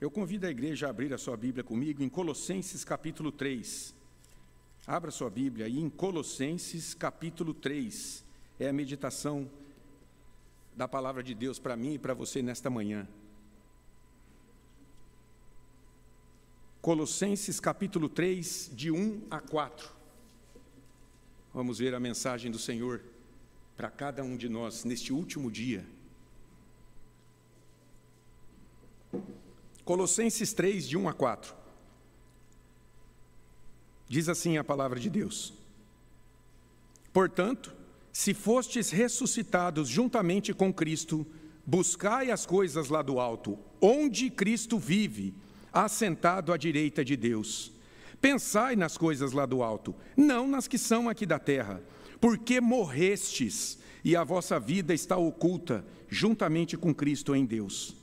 Eu convido a igreja a abrir a sua Bíblia comigo em Colossenses capítulo 3. Abra sua Bíblia aí em Colossenses capítulo 3. É a meditação da palavra de Deus para mim e para você nesta manhã. Colossenses capítulo 3, de 1 a 4. Vamos ver a mensagem do Senhor para cada um de nós neste último dia. Colossenses 3, de 1 a 4. Diz assim a palavra de Deus: Portanto, se fostes ressuscitados juntamente com Cristo, buscai as coisas lá do alto, onde Cristo vive, assentado à direita de Deus. Pensai nas coisas lá do alto, não nas que são aqui da terra, porque morrestes e a vossa vida está oculta juntamente com Cristo em Deus.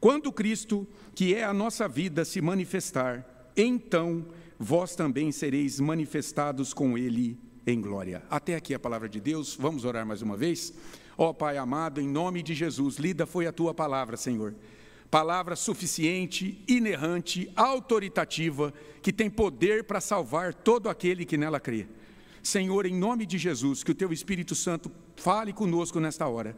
Quando Cristo, que é a nossa vida, se manifestar, então vós também sereis manifestados com Ele em glória. Até aqui a palavra de Deus, vamos orar mais uma vez? Ó oh, Pai amado, em nome de Jesus, lida foi a tua palavra, Senhor. Palavra suficiente, inerrante, autoritativa, que tem poder para salvar todo aquele que nela crê. Senhor, em nome de Jesus, que o teu Espírito Santo fale conosco nesta hora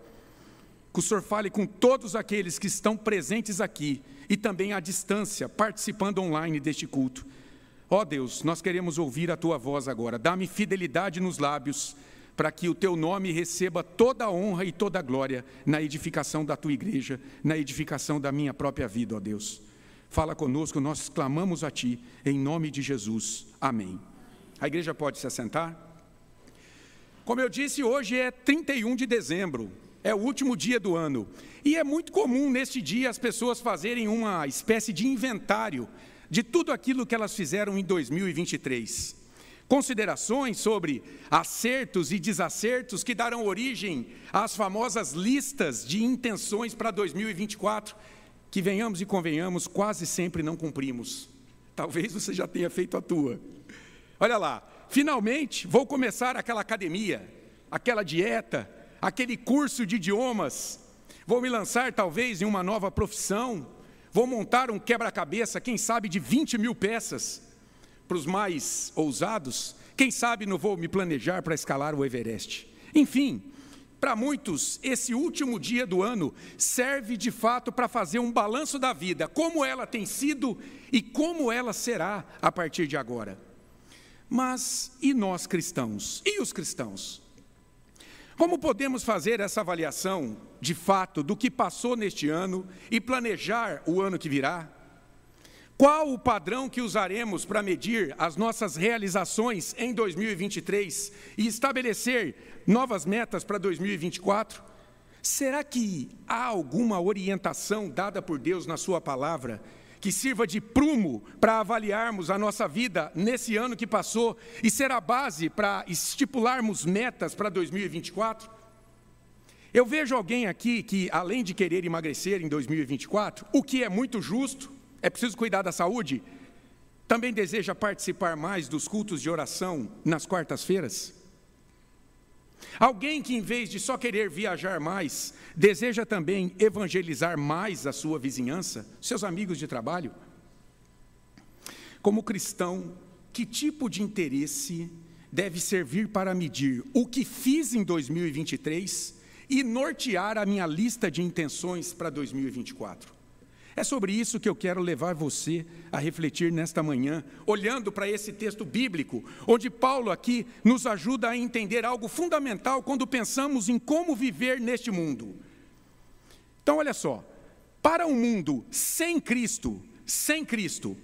que o Senhor fale com todos aqueles que estão presentes aqui e também à distância, participando online deste culto. Ó oh Deus, nós queremos ouvir a tua voz agora. Dá-me fidelidade nos lábios, para que o teu nome receba toda a honra e toda a glória na edificação da tua igreja, na edificação da minha própria vida, ó Deus. Fala conosco, nós clamamos a ti, em nome de Jesus. Amém. A igreja pode se assentar? Como eu disse, hoje é 31 de dezembro, é o último dia do ano. E é muito comum neste dia as pessoas fazerem uma espécie de inventário de tudo aquilo que elas fizeram em 2023. Considerações sobre acertos e desacertos que darão origem às famosas listas de intenções para 2024, que venhamos e convenhamos, quase sempre não cumprimos. Talvez você já tenha feito a tua. Olha lá, finalmente vou começar aquela academia, aquela dieta, aquele curso de idiomas, vou me lançar talvez em uma nova profissão, vou montar um quebra-cabeça, quem sabe de 20 mil peças, para os mais ousados, quem sabe não vou me planejar para escalar o Everest. Enfim, para muitos, esse último dia do ano serve de fato para fazer um balanço da vida, como ela tem sido e como ela será a partir de agora. Mas e nós cristãos? E os cristãos? Como podemos fazer essa avaliação, de fato, do que passou neste ano e planejar o ano que virá? Qual o padrão que usaremos para medir as nossas realizações em 2023 e estabelecer novas metas para 2024? Será que há alguma orientação dada por Deus na Sua palavra que sirva de prumo para avaliarmos a nossa vida nesse ano que passou e ser a base para estipularmos metas para 2024? Eu vejo alguém aqui que, além de querer emagrecer em 2024, o que é muito justo, é preciso cuidar da saúde, também deseja participar mais dos cultos de oração nas quartas-feiras? Alguém que, em vez de só querer viajar mais, deseja também evangelizar mais a sua vizinhança, seus amigos de trabalho? Como cristão, que tipo de interesse deve servir para medir o que fiz em 2023 e nortear a minha lista de intenções para 2024? É sobre isso que eu quero levar você a refletir nesta manhã, olhando para esse texto bíblico, onde Paulo aqui nos ajuda a entender algo fundamental quando pensamos em como viver neste mundo. Então, olha só, para um mundo sem Cristo, sem Cristo,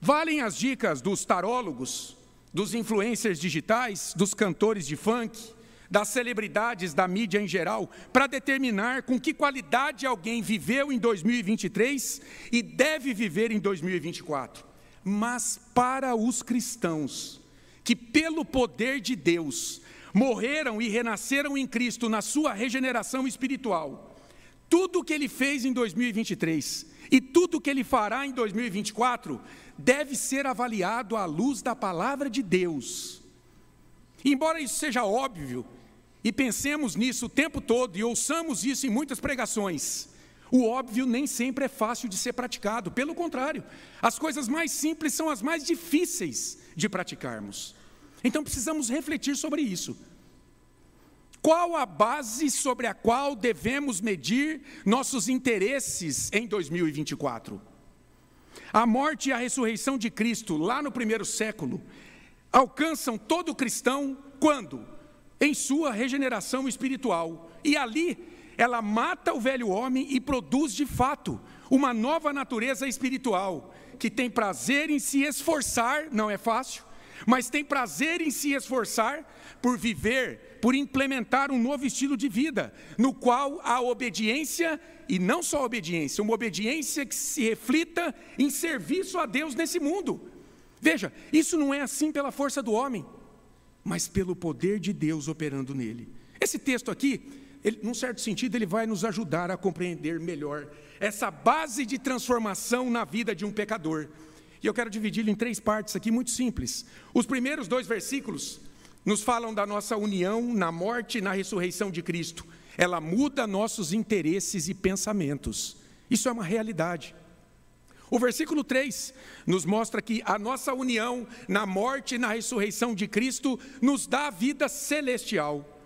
valem as dicas dos tarólogos, dos influencers digitais, dos cantores de funk, das celebridades da mídia em geral, para determinar com que qualidade alguém viveu em 2023 e deve viver em 2024. Mas para os cristãos, que pelo poder de Deus morreram e renasceram em Cristo na sua regeneração espiritual, tudo o que ele fez em 2023 e tudo o que ele fará em 2024 deve ser avaliado à luz da palavra de Deus. Embora isso seja óbvio, e pensemos nisso o tempo todo e ouçamos isso em muitas pregações. O óbvio nem sempre é fácil de ser praticado, pelo contrário, as coisas mais simples são as mais difíceis de praticarmos. Então precisamos refletir sobre isso. Qual a base sobre a qual devemos medir nossos interesses em 2024? A morte e a ressurreição de Cristo, lá no primeiro século, alcançam todo cristão quando? Em sua regeneração espiritual. E ali ela mata o velho homem e produz de fato uma nova natureza espiritual, que tem prazer em se esforçar, não é fácil, mas tem prazer em se esforçar por viver, por implementar um novo estilo de vida, no qual a obediência, e não só a obediência, uma obediência que se reflita em serviço a Deus nesse mundo. Veja, isso não é assim pela força do homem, mas pelo poder de Deus operando nele. Esse texto aqui ele, num certo sentido, ele vai nos ajudar a compreender melhor essa base de transformação na vida de um pecador. E eu quero dividi-lo em três partes aqui, muito simples. Os primeiros dois versículos nos falam da nossa união na morte e na ressurreição de Cristo. Ela muda nossos interesses e pensamentos. Isso é uma realidade. O versículo 3 nos mostra que a nossa união na morte e na ressurreição de Cristo nos dá a vida celestial.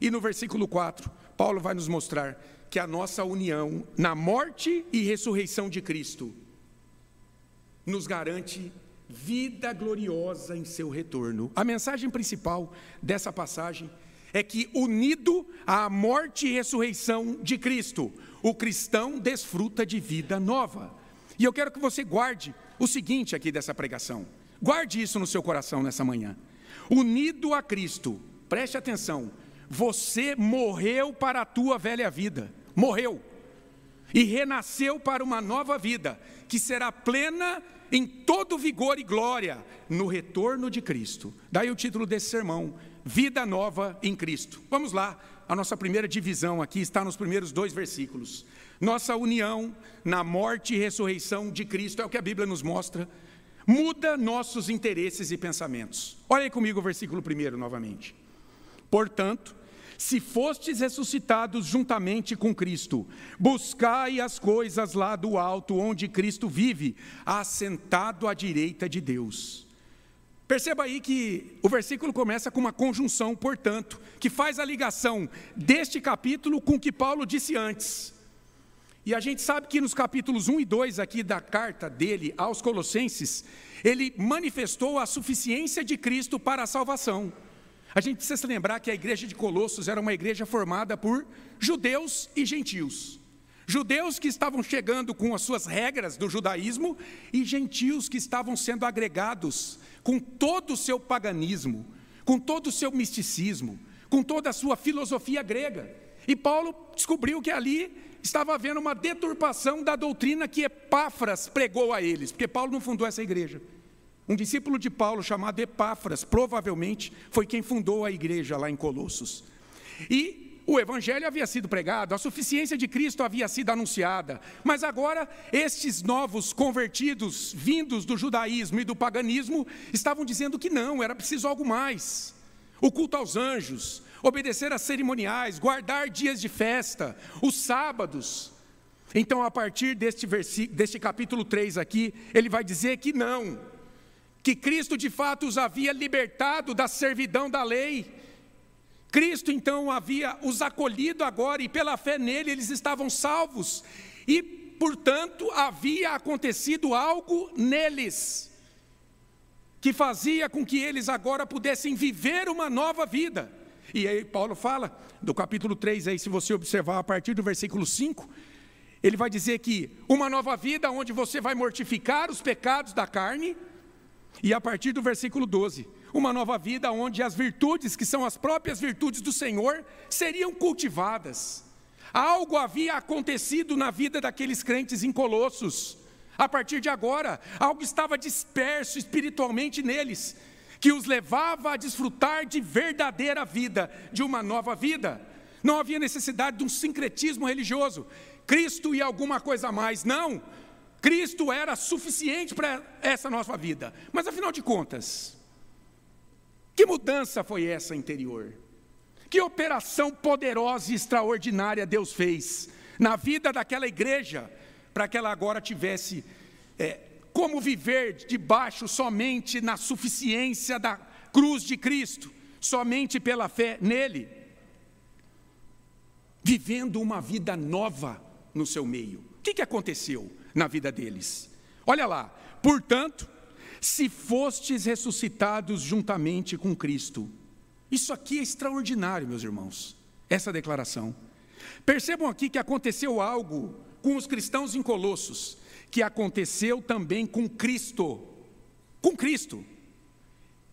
E no versículo 4, Paulo vai nos mostrar que a nossa união na morte e ressurreição de Cristo nos garante vida gloriosa em seu retorno. A mensagem principal dessa passagem é que, unido à morte e ressurreição de Cristo, o cristão desfruta de vida nova. E eu quero que você guarde o seguinte aqui dessa pregação. Guarde isso no seu coração nessa manhã. Unido a Cristo, preste atenção, você morreu para a tua velha vida, morreu, e renasceu para uma nova vida, que será plena em todo vigor e glória no retorno de Cristo. Daí o título desse sermão: Vida Nova em Cristo. Vamos lá, a nossa primeira divisão aqui está nos primeiros dois versículos. Nossa união na morte e ressurreição de Cristo é o que a Bíblia nos mostra, muda nossos interesses e pensamentos. Olha aí comigo o versículo primeiro novamente. Portanto, se fostes ressuscitados juntamente com Cristo, buscai as coisas lá do alto, onde Cristo vive, assentado à direita de Deus. Perceba aí que o versículo começa com uma conjunção, portanto, que faz a ligação deste capítulo com o que Paulo disse antes. E a gente sabe que nos capítulos 1 e 2 aqui da carta dele aos Colossenses, ele manifestou a suficiência de Cristo para a salvação. A gente precisa se lembrar que a igreja de Colossos era uma igreja formada por judeus e gentios. Judeus que estavam chegando com as suas regras do judaísmo e gentios que estavam sendo agregados com todo o seu paganismo, com todo o seu misticismo, com toda a sua filosofia grega. E Paulo descobriu que ali estava havendo uma deturpação da doutrina que Epáfras pregou a eles, porque Paulo não fundou essa igreja. Um discípulo de Paulo chamado Epáfras, provavelmente, foi quem fundou a igreja lá em Colossos. E o evangelho havia sido pregado, a suficiência de Cristo havia sido anunciada, mas agora estes novos convertidos, vindos do judaísmo e do paganismo, estavam dizendo que não, era preciso algo mais. O culto aos anjos, obedecer a cerimoniais, guardar dias de festa, os sábados. Então, a partir deste, deste capítulo 3 aqui, ele vai dizer que não, que Cristo de fato os havia libertado da servidão da lei. Cristo então havia os acolhido agora e pela fé nele eles estavam salvos. E, portanto, havia acontecido algo neles que fazia com que eles agora pudessem viver uma nova vida. E aí Paulo fala, do capítulo 3 aí, se você observar a partir do versículo 5, ele vai dizer que uma nova vida onde você vai mortificar os pecados da carne, e a partir do versículo 12, uma nova vida onde as virtudes, que são as próprias virtudes do Senhor, seriam cultivadas. Algo havia acontecido na vida daqueles crentes em Colossos. A partir de agora, algo estava disperso espiritualmente neles, que os levava a desfrutar de verdadeira vida, de uma nova vida. Não havia necessidade de um sincretismo religioso. Cristo e alguma coisa a mais, não. Cristo era suficiente para essa nossa vida. Mas afinal de contas, que mudança foi essa interior? Que operação poderosa e extraordinária Deus fez na vida daquela igreja, para que ela agora tivesse é, como viver debaixo somente na suficiência da cruz de Cristo, somente pela fé nele, vivendo uma vida nova no seu meio. O que, que aconteceu na vida deles? Olha lá, portanto, se fostes ressuscitados juntamente com Cristo. Isso aqui é extraordinário, meus irmãos, essa declaração. Percebam aqui que aconteceu algo com os cristãos em Colossos, que aconteceu também com Cristo. Com Cristo.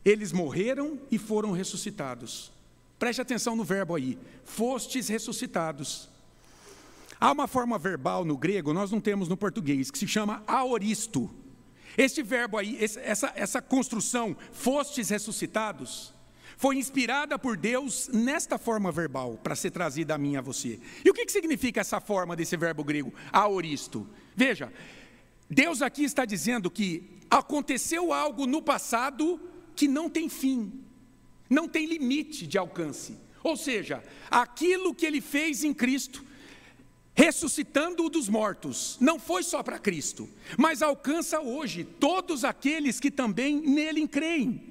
Eles morreram e foram ressuscitados. Preste atenção no verbo aí. Fostes ressuscitados. Há uma forma verbal no grego, nós não temos no português, que se chama aoristo. Este verbo aí, essa, essa construção, fostes ressuscitados, foi inspirada por Deus nesta forma verbal, para ser trazida a mim e a você. E o que, que significa essa forma desse verbo grego, aoristo? Veja, Deus aqui está dizendo que aconteceu algo no passado que não tem fim, não tem limite de alcance. Ou seja, aquilo que ele fez em Cristo ressuscitando-o dos mortos, não foi só para Cristo, mas alcança hoje todos aqueles que também nele creem.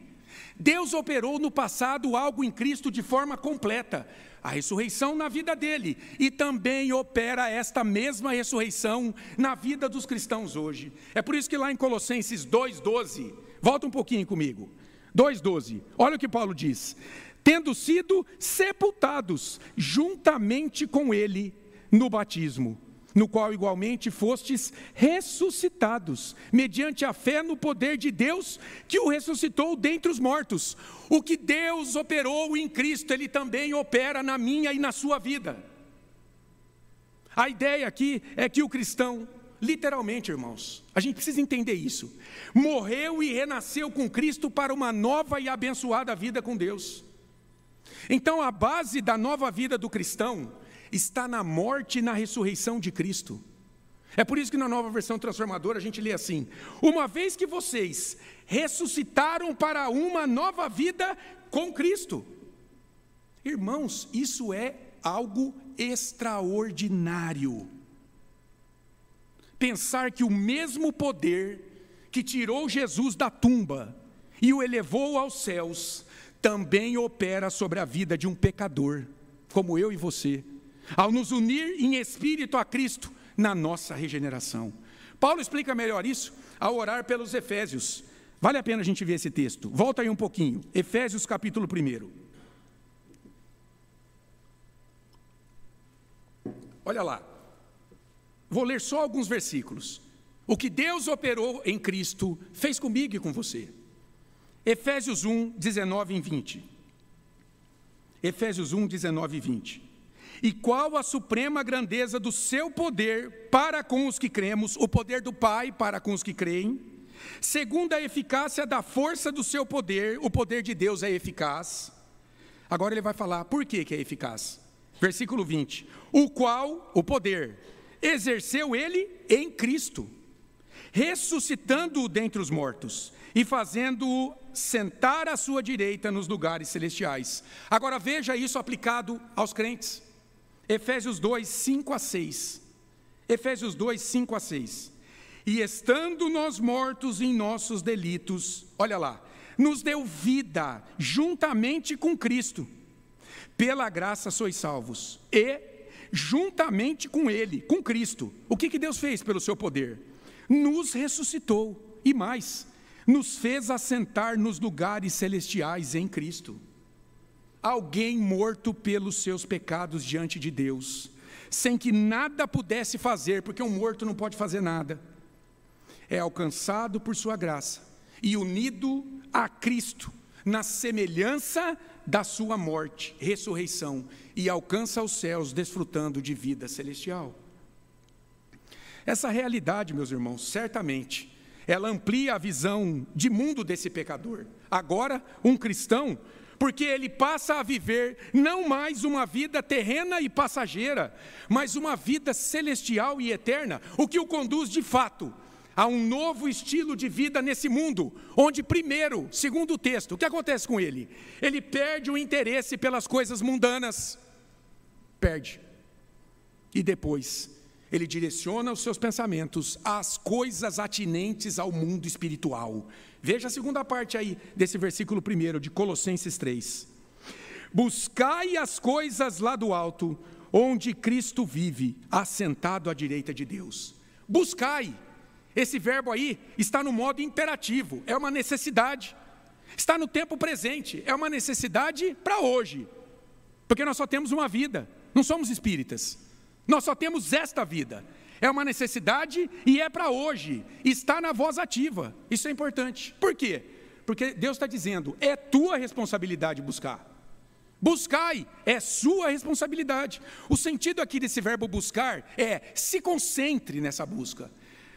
Deus operou no passado algo em Cristo de forma completa, a ressurreição na vida dele, e também opera esta mesma ressurreição na vida dos cristãos hoje. É por isso que lá em Colossenses 2,12, volta um pouquinho comigo, 2,12, olha o que Paulo diz: tendo sido sepultados juntamente com ele no batismo, no qual igualmente fostes ressuscitados, mediante a fé no poder de Deus que o ressuscitou dentre os mortos. O que Deus operou em Cristo, Ele também opera na minha e na sua vida. A ideia aqui é que o cristão, literalmente, irmãos, a gente precisa entender isso, morreu e renasceu com Cristo para uma nova e abençoada vida com Deus. Então, a base da nova vida do cristão está na morte e na ressurreição de Cristo. É por isso que na nova versão transformadora a gente lê assim: Uma vez que vocês ressuscitaram para uma nova vida com Cristo. Irmãos, isso é algo extraordinário. Pensar que o mesmo poder que tirou Jesus da tumba e o elevou aos céus, também opera sobre a vida de um pecador, como eu e você ao nos unir em espírito a Cristo na nossa regeneração. Paulo explica melhor isso ao orar pelos Efésios. Vale a pena a gente ver esse texto. Volta aí um pouquinho. Efésios capítulo 1. Olha lá. Vou ler só alguns versículos. O que Deus operou em Cristo fez comigo e com você. Efésios 1, 19 e 20. Efésios 1, 19 e 20. E qual a suprema grandeza do seu poder para com os que cremos, o poder do Pai para com os que creem, segundo a eficácia da força do seu poder, o poder de Deus é eficaz. Agora ele vai falar por que, que é eficaz. Versículo 20: O qual, o poder, exerceu ele em Cristo, ressuscitando-o dentre os mortos e fazendo-o sentar à sua direita nos lugares celestiais. Agora veja isso aplicado aos crentes. Efésios 2, 5 a 6. Efésios 2, 5 a 6. E estando nós mortos em nossos delitos, olha lá, nos deu vida juntamente com Cristo. Pela graça sois salvos. E juntamente com Ele, com Cristo. O que, que Deus fez pelo seu poder? Nos ressuscitou. E mais, nos fez assentar nos lugares celestiais em Cristo alguém morto pelos seus pecados diante de Deus, sem que nada pudesse fazer, porque um morto não pode fazer nada, é alcançado por Sua graça e unido a Cristo, na semelhança da Sua morte, ressurreição, e alcança os céus desfrutando de vida celestial. Essa realidade, meus irmãos, certamente, ela amplia a visão de mundo desse pecador. Agora, um cristão porque ele passa a viver não mais uma vida terrena e passageira, mas uma vida celestial e eterna, o que o conduz de fato a um novo estilo de vida nesse mundo, onde, primeiro, segundo o texto, o que acontece com ele? Ele perde o interesse pelas coisas mundanas. Perde. E depois, ele direciona os seus pensamentos às coisas atinentes ao mundo espiritual. Veja a segunda parte aí desse versículo primeiro de Colossenses 3. Buscai as coisas lá do alto, onde Cristo vive, assentado à direita de Deus. Buscai. Esse verbo aí está no modo imperativo, é uma necessidade. Está no tempo presente, é uma necessidade para hoje. Porque nós só temos uma vida, não somos espíritas. Nós só temos esta vida. É uma necessidade e é para hoje. Está na voz ativa. Isso é importante. Por quê? Porque Deus está dizendo: é tua responsabilidade buscar. Buscai, é sua responsabilidade. O sentido aqui desse verbo buscar é se concentre nessa busca.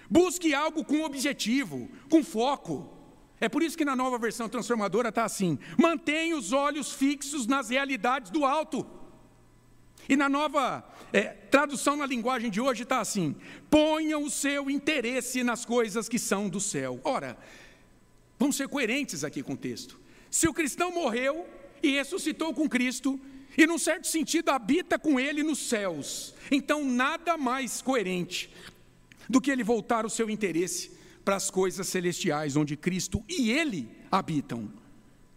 Busque algo com objetivo, com foco. É por isso que na nova versão transformadora está assim: mantenha os olhos fixos nas realidades do alto. E na nova é, tradução na linguagem de hoje está assim: ponha o seu interesse nas coisas que são do céu. Ora, vamos ser coerentes aqui com o texto. Se o cristão morreu, e ressuscitou com Cristo, e num certo sentido habita com Ele nos céus. Então, nada mais coerente do que ele voltar o seu interesse para as coisas celestiais, onde Cristo e Ele habitam.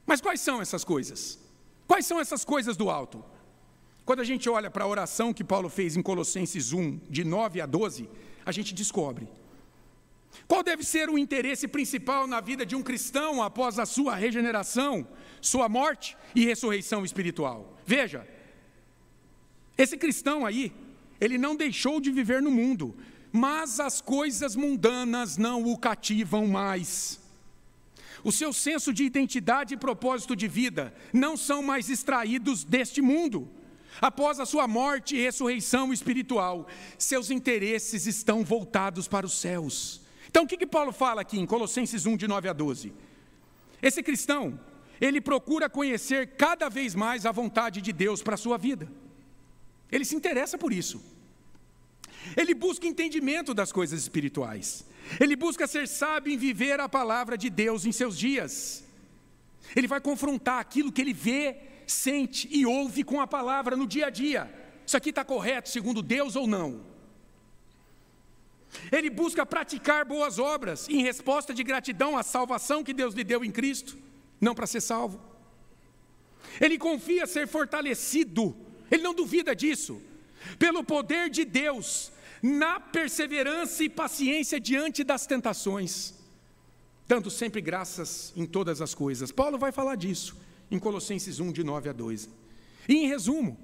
Mas quais são essas coisas? Quais são essas coisas do alto? Quando a gente olha para a oração que Paulo fez em Colossenses 1, de 9 a 12, a gente descobre. Qual deve ser o interesse principal na vida de um cristão após a sua regeneração? sua morte e ressurreição espiritual. Veja, esse cristão aí, ele não deixou de viver no mundo, mas as coisas mundanas não o cativam mais. O seu senso de identidade e propósito de vida não são mais extraídos deste mundo. Após a sua morte e ressurreição espiritual, seus interesses estão voltados para os céus. Então, o que, que Paulo fala aqui em Colossenses 1, de 9 a 12? Esse cristão, ele procura conhecer cada vez mais a vontade de Deus para a sua vida. Ele se interessa por isso. Ele busca entendimento das coisas espirituais. Ele busca ser sábio em viver a palavra de Deus em seus dias. Ele vai confrontar aquilo que ele vê, sente e ouve com a palavra no dia a dia. Isso aqui está correto segundo Deus ou não? Ele busca praticar boas obras em resposta de gratidão à salvação que Deus lhe deu em Cristo não para ser salvo. Ele confia ser fortalecido, ele não duvida disso, pelo poder de Deus, na perseverança e paciência diante das tentações, dando sempre graças em todas as coisas. Paulo vai falar disso em Colossenses 1, de 9 a 2. E em resumo,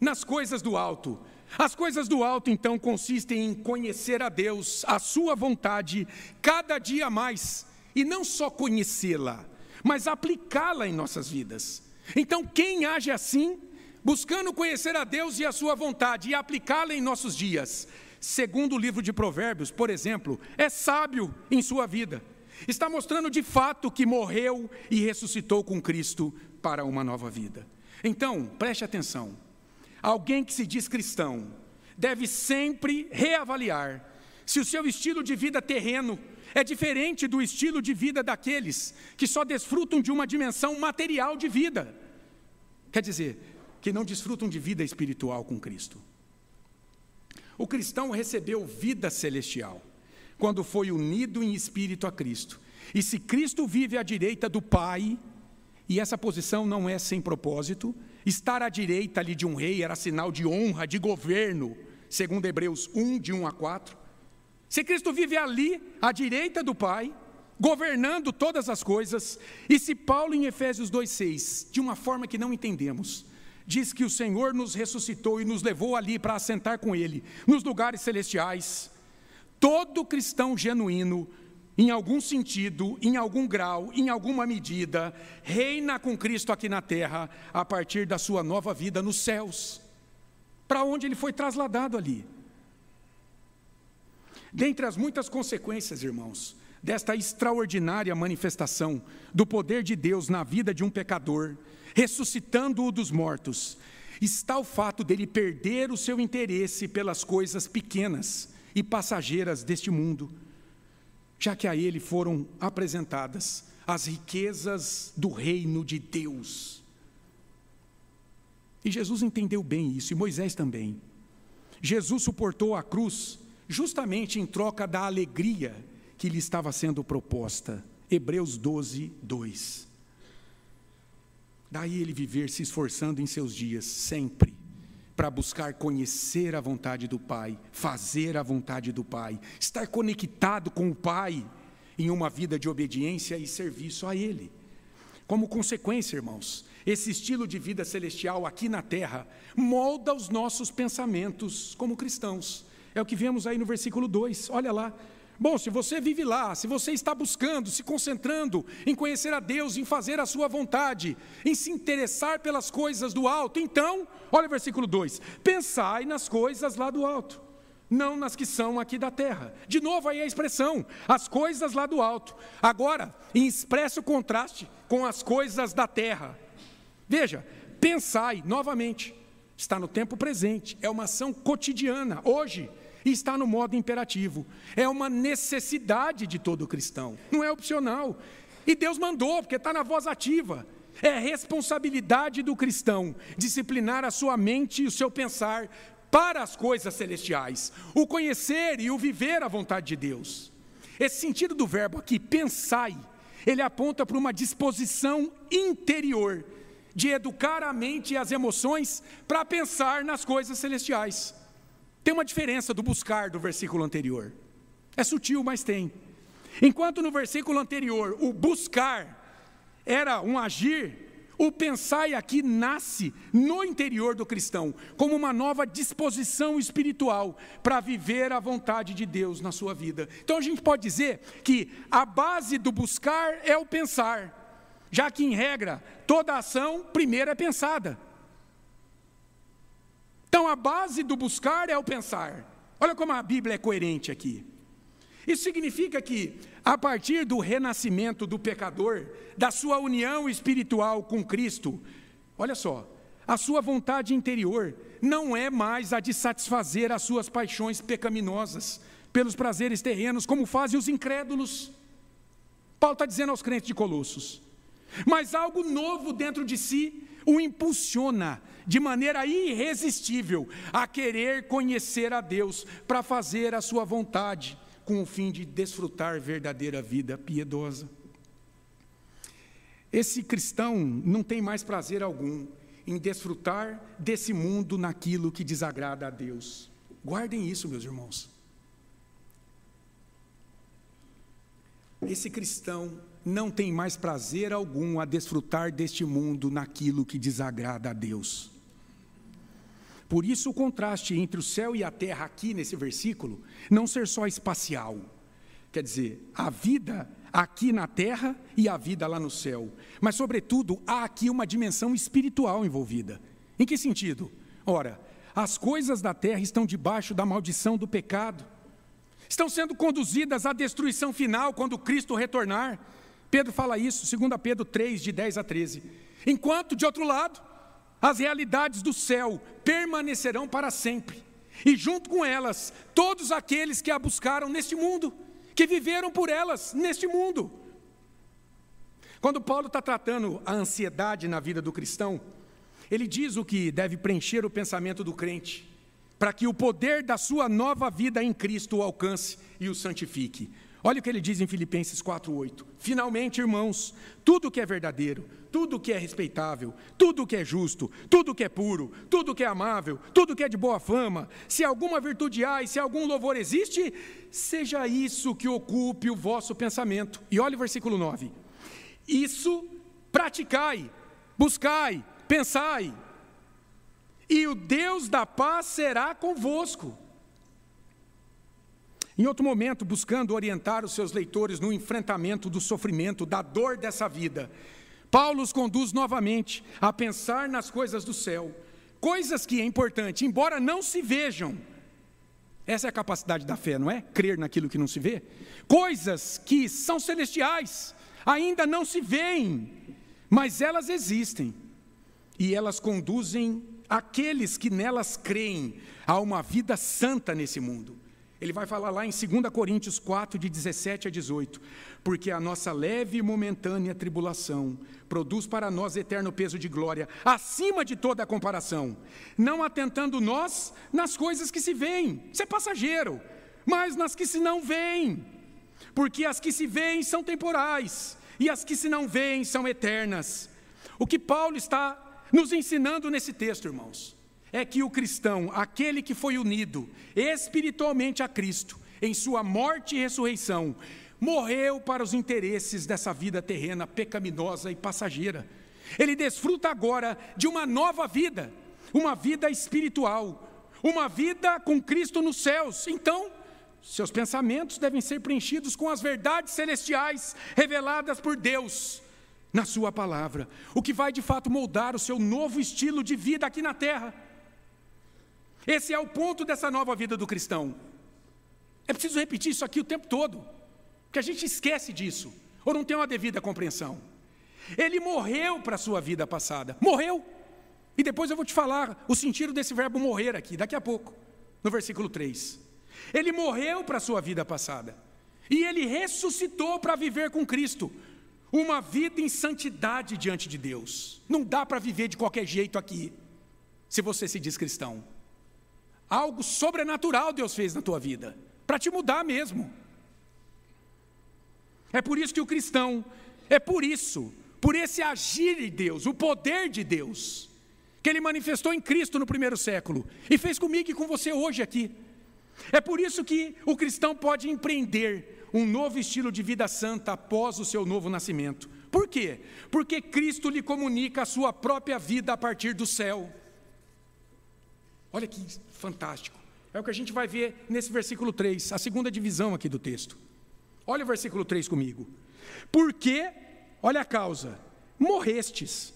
nas coisas do alto. As coisas do alto, então, consistem em conhecer a Deus, a Sua vontade, cada dia mais, e não só conhecê-la, mas aplicá-la em nossas vidas. Então, quem age assim, buscando conhecer a Deus e a sua vontade e aplicá-la em nossos dias, segundo o livro de Provérbios, por exemplo, é sábio em sua vida. Está mostrando de fato que morreu e ressuscitou com Cristo para uma nova vida. Então, preste atenção. Alguém que se diz cristão deve sempre reavaliar se o seu estilo de vida terreno é diferente do estilo de vida daqueles que só desfrutam de uma dimensão material de vida. Quer dizer, que não desfrutam de vida espiritual com Cristo. O cristão recebeu vida celestial quando foi unido em espírito a Cristo. E se Cristo vive à direita do Pai, e essa posição não é sem propósito, estar à direita ali de um rei era sinal de honra, de governo, segundo Hebreus 1, de 1 a 4. Se Cristo vive ali, à direita do Pai, governando todas as coisas, e se Paulo em Efésios 2:6, de uma forma que não entendemos, diz que o Senhor nos ressuscitou e nos levou ali para assentar com ele nos lugares celestiais, todo cristão genuíno em algum sentido, em algum grau, em alguma medida, reina com Cristo aqui na terra a partir da sua nova vida nos céus, para onde ele foi trasladado ali. Dentre as muitas consequências, irmãos, desta extraordinária manifestação do poder de Deus na vida de um pecador, ressuscitando-o dos mortos, está o fato dele perder o seu interesse pelas coisas pequenas e passageiras deste mundo, já que a ele foram apresentadas as riquezas do reino de Deus. E Jesus entendeu bem isso, e Moisés também. Jesus suportou a cruz justamente em troca da alegria que lhe estava sendo proposta. Hebreus 12, 2. Daí ele viver se esforçando em seus dias, sempre, para buscar conhecer a vontade do Pai, fazer a vontade do Pai, estar conectado com o Pai em uma vida de obediência e serviço a Ele. Como consequência, irmãos, esse estilo de vida celestial aqui na terra molda os nossos pensamentos como cristãos. É o que vemos aí no versículo 2, olha lá. Bom, se você vive lá, se você está buscando, se concentrando em conhecer a Deus, em fazer a sua vontade, em se interessar pelas coisas do alto, então, olha o versículo 2: pensai nas coisas lá do alto, não nas que são aqui da terra. De novo aí a expressão, as coisas lá do alto. Agora, em expresso contraste com as coisas da terra. Veja, pensai novamente, está no tempo presente, é uma ação cotidiana, hoje está no modo imperativo. É uma necessidade de todo cristão, não é opcional. E Deus mandou, porque está na voz ativa. É responsabilidade do cristão disciplinar a sua mente e o seu pensar para as coisas celestiais, o conhecer e o viver a vontade de Deus. Esse sentido do verbo aqui, pensai, ele aponta para uma disposição interior de educar a mente e as emoções para pensar nas coisas celestiais. Tem uma diferença do buscar do versículo anterior. É sutil, mas tem. Enquanto no versículo anterior o buscar era um agir, o pensar aqui nasce no interior do cristão, como uma nova disposição espiritual para viver a vontade de Deus na sua vida. Então a gente pode dizer que a base do buscar é o pensar, já que, em regra, toda ação primeiro é pensada. Então a base do buscar é o pensar. Olha como a Bíblia é coerente aqui. Isso significa que, a partir do renascimento do pecador, da sua união espiritual com Cristo, olha só, a sua vontade interior não é mais a de satisfazer as suas paixões pecaminosas pelos prazeres terrenos, como fazem os incrédulos. Paulo está dizendo aos crentes de Colossos. Mas algo novo dentro de si o impulsiona de maneira irresistível a querer conhecer a Deus para fazer a sua vontade, com o fim de desfrutar verdadeira vida piedosa. Esse cristão não tem mais prazer algum em desfrutar desse mundo naquilo que desagrada a Deus. Guardem isso, meus irmãos. Esse cristão não tem mais prazer algum a desfrutar deste mundo naquilo que desagrada a Deus. Por isso, o contraste entre o céu e a terra, aqui nesse versículo, não ser só espacial. Quer dizer, a vida aqui na terra e a vida lá no céu. Mas, sobretudo, há aqui uma dimensão espiritual envolvida. Em que sentido? Ora, as coisas da terra estão debaixo da maldição do pecado, estão sendo conduzidas à destruição final quando Cristo retornar. Pedro fala isso, 2 Pedro 3, de 10 a 13. Enquanto, de outro lado, as realidades do céu permanecerão para sempre, e junto com elas, todos aqueles que a buscaram neste mundo, que viveram por elas neste mundo. Quando Paulo está tratando a ansiedade na vida do cristão, ele diz o que deve preencher o pensamento do crente, para que o poder da sua nova vida em Cristo o alcance e o santifique. Olha o que ele diz em Filipenses 4:8. Finalmente, irmãos, tudo que é verdadeiro, tudo que é respeitável, tudo que é justo, tudo que é puro, tudo que é amável, tudo que é de boa fama, se alguma virtude há e se algum louvor existe, seja isso que ocupe o vosso pensamento. E olha o versículo 9. Isso praticai, buscai, pensai, e o Deus da paz será convosco. Em outro momento, buscando orientar os seus leitores no enfrentamento do sofrimento, da dor dessa vida, Paulo os conduz novamente a pensar nas coisas do céu, coisas que é importante, embora não se vejam. Essa é a capacidade da fé, não é? Crer naquilo que não se vê. Coisas que são celestiais, ainda não se veem, mas elas existem. E elas conduzem aqueles que nelas creem a uma vida santa nesse mundo. Ele vai falar lá em 2 Coríntios 4, de 17 a 18. Porque a nossa leve e momentânea tribulação produz para nós eterno peso de glória, acima de toda a comparação, não atentando nós nas coisas que se veem, isso é passageiro, mas nas que se não veem. Porque as que se veem são temporais, e as que se não veem são eternas. O que Paulo está nos ensinando nesse texto, irmãos, é que o cristão, aquele que foi unido espiritualmente a Cristo, em sua morte e ressurreição, morreu para os interesses dessa vida terrena pecaminosa e passageira. Ele desfruta agora de uma nova vida, uma vida espiritual, uma vida com Cristo nos céus. Então, seus pensamentos devem ser preenchidos com as verdades celestiais reveladas por Deus na Sua palavra, o que vai de fato moldar o seu novo estilo de vida aqui na terra. Esse é o ponto dessa nova vida do cristão. É preciso repetir isso aqui o tempo todo, que a gente esquece disso, ou não tem uma devida compreensão. Ele morreu para a sua vida passada, morreu. E depois eu vou te falar o sentido desse verbo morrer aqui, daqui a pouco, no versículo 3. Ele morreu para a sua vida passada, e ele ressuscitou para viver com Cristo, uma vida em santidade diante de Deus. Não dá para viver de qualquer jeito aqui, se você se diz cristão. Algo sobrenatural Deus fez na tua vida, para te mudar mesmo. É por isso que o cristão, é por isso, por esse agir de Deus, o poder de Deus, que ele manifestou em Cristo no primeiro século e fez comigo e com você hoje aqui. É por isso que o cristão pode empreender um novo estilo de vida santa após o seu novo nascimento. Por quê? Porque Cristo lhe comunica a sua própria vida a partir do céu. Olha que fantástico. É o que a gente vai ver nesse versículo 3, a segunda divisão aqui do texto. Olha o versículo 3 comigo. Porque, olha a causa, morrestes,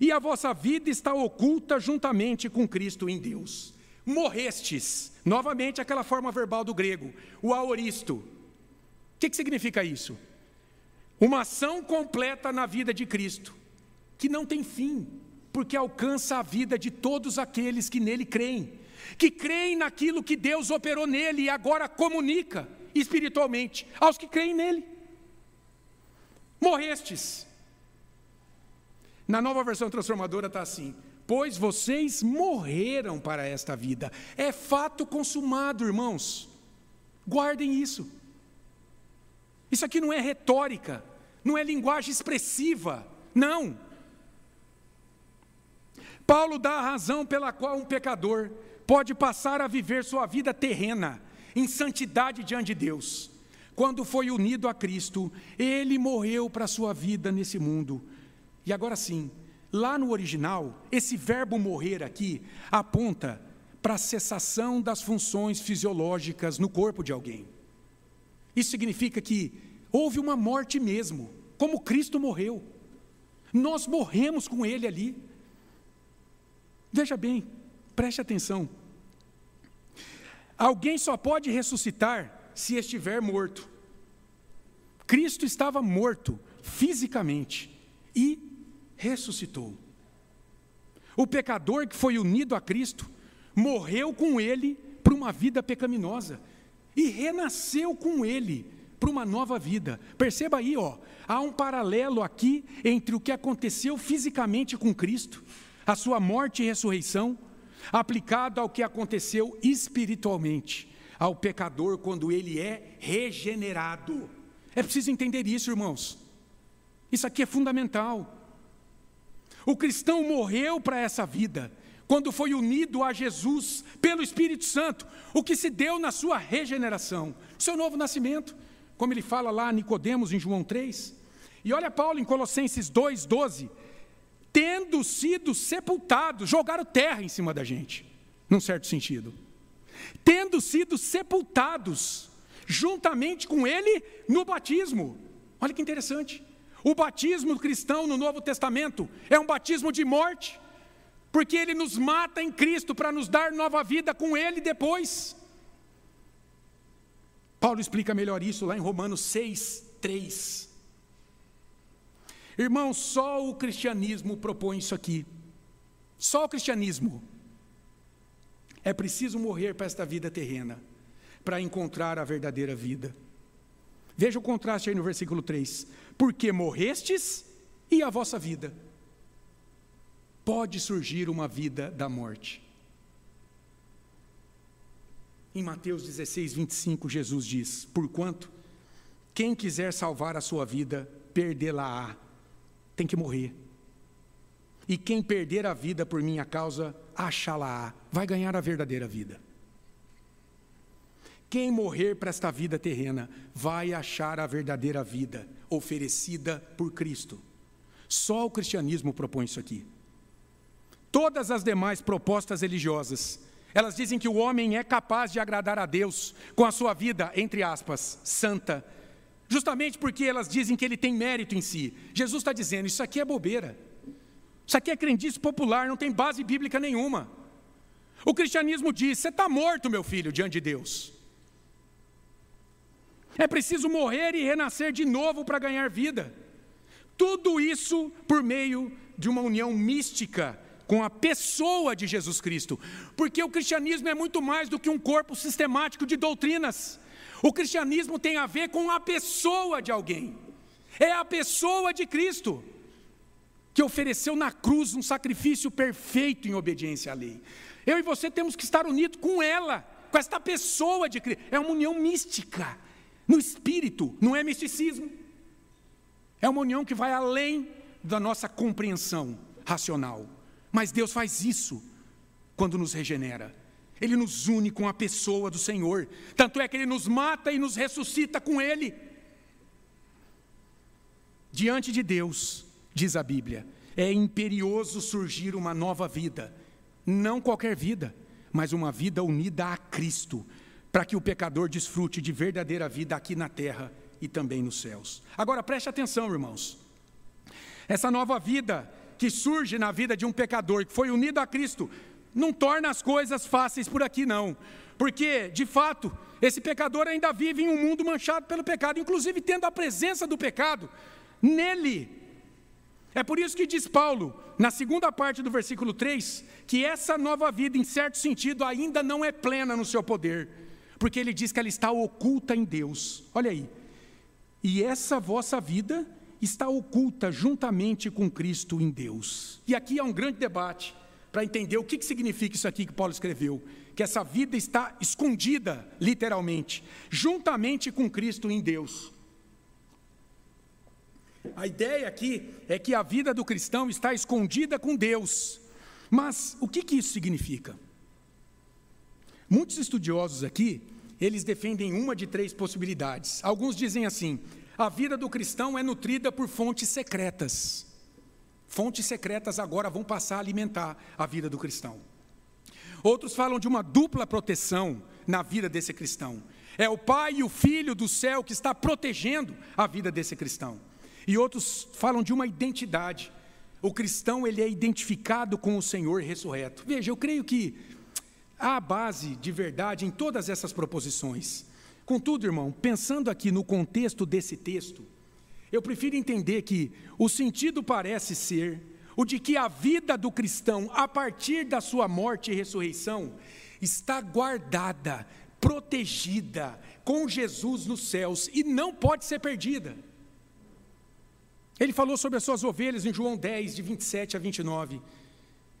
e a vossa vida está oculta juntamente com Cristo em Deus. Morrestes, novamente aquela forma verbal do grego, o aoristo. O que, que significa isso? Uma ação completa na vida de Cristo, que não tem fim, porque alcança a vida de todos aqueles que nele creem, que creem naquilo que Deus operou nele e agora comunica espiritualmente aos que creem nele. Morrestes. Na nova versão transformadora está assim: Pois vocês morreram para esta vida. É fato consumado, irmãos. Guardem isso. Isso aqui não é retórica, não é linguagem expressiva. Não. Paulo dá a razão pela qual um pecador pode passar a viver sua vida terrena em santidade diante de Deus. Quando foi unido a Cristo, ele morreu para a sua vida nesse mundo. E agora sim, lá no original, esse verbo morrer aqui aponta para a cessação das funções fisiológicas no corpo de alguém. Isso significa que houve uma morte mesmo, como Cristo morreu. Nós morremos com ele ali. Veja bem, preste atenção. Alguém só pode ressuscitar se estiver morto. Cristo estava morto fisicamente e ressuscitou. O pecador que foi unido a Cristo morreu com ele para uma vida pecaminosa e renasceu com ele para uma nova vida. Perceba aí, ó, há um paralelo aqui entre o que aconteceu fisicamente com Cristo a sua morte e ressurreição, aplicado ao que aconteceu espiritualmente, ao pecador quando ele é regenerado. É preciso entender isso, irmãos. Isso aqui é fundamental. O cristão morreu para essa vida, quando foi unido a Jesus pelo Espírito Santo, o que se deu na sua regeneração, seu novo nascimento, como ele fala lá a Nicodemos em João 3. E olha Paulo em Colossenses 2:12, tendo sido sepultados, jogaram terra em cima da gente, num certo sentido. Tendo sido sepultados juntamente com ele no batismo. Olha que interessante. O batismo cristão no Novo Testamento é um batismo de morte, porque ele nos mata em Cristo para nos dar nova vida com ele depois. Paulo explica melhor isso lá em Romanos 6, 3. Irmão, só o cristianismo propõe isso aqui. Só o cristianismo. É preciso morrer para esta vida terrena, para encontrar a verdadeira vida. Veja o contraste aí no versículo 3: Porque morrestes e a vossa vida. Pode surgir uma vida da morte. Em Mateus 16, 25, Jesus diz: Porquanto, quem quiser salvar a sua vida, perdê-la-á. Tem que morrer. E quem perder a vida por minha causa, achá-la-á. Vai ganhar a verdadeira vida. Quem morrer para esta vida terrena, vai achar a verdadeira vida oferecida por Cristo. Só o cristianismo propõe isso aqui. Todas as demais propostas religiosas elas dizem que o homem é capaz de agradar a Deus com a sua vida, entre aspas, santa, justamente porque elas dizem que ele tem mérito em si. Jesus está dizendo: isso aqui é bobeira, isso aqui é crendice popular, não tem base bíblica nenhuma. O cristianismo diz: você está morto, meu filho, diante de Deus. É preciso morrer e renascer de novo para ganhar vida. Tudo isso por meio de uma união mística com a pessoa de Jesus Cristo, porque o cristianismo é muito mais do que um corpo sistemático de doutrinas. O cristianismo tem a ver com a pessoa de alguém, é a pessoa de Cristo, que ofereceu na cruz um sacrifício perfeito em obediência à lei. Eu e você temos que estar unidos com ela, com esta pessoa de Cristo. É uma união mística, no espírito, não é misticismo. É uma união que vai além da nossa compreensão racional. Mas Deus faz isso quando nos regenera. Ele nos une com a pessoa do Senhor. Tanto é que Ele nos mata e nos ressuscita com Ele. Diante de Deus, diz a Bíblia, é imperioso surgir uma nova vida. Não qualquer vida, mas uma vida unida a Cristo, para que o pecador desfrute de verdadeira vida aqui na terra e também nos céus. Agora preste atenção, irmãos. Essa nova vida que surge na vida de um pecador que foi unido a Cristo, não torna as coisas fáceis por aqui, não. Porque, de fato, esse pecador ainda vive em um mundo manchado pelo pecado, inclusive tendo a presença do pecado nele. É por isso que diz Paulo, na segunda parte do versículo 3, que essa nova vida, em certo sentido, ainda não é plena no seu poder, porque ele diz que ela está oculta em Deus. Olha aí. E essa vossa vida está oculta juntamente com Cristo em Deus. E aqui há um grande debate para entender o que, que significa isso aqui que Paulo escreveu: que essa vida está escondida, literalmente, juntamente com Cristo em Deus. A ideia aqui é que a vida do cristão está escondida com Deus. Mas o que, que isso significa? Muitos estudiosos aqui, eles defendem uma de três possibilidades. Alguns dizem assim: a vida do cristão é nutrida por fontes secretas. Fontes secretas agora vão passar a alimentar a vida do cristão. Outros falam de uma dupla proteção na vida desse cristão. É o Pai e o Filho do céu que está protegendo a vida desse cristão. E outros falam de uma identidade. O cristão ele é identificado com o Senhor ressurreto. Veja, eu creio que há base de verdade em todas essas proposições. Contudo, irmão, pensando aqui no contexto desse texto, eu prefiro entender que o sentido parece ser o de que a vida do cristão, a partir da sua morte e ressurreição, está guardada, protegida com Jesus nos céus e não pode ser perdida. Ele falou sobre as suas ovelhas em João 10, de 27 a 29.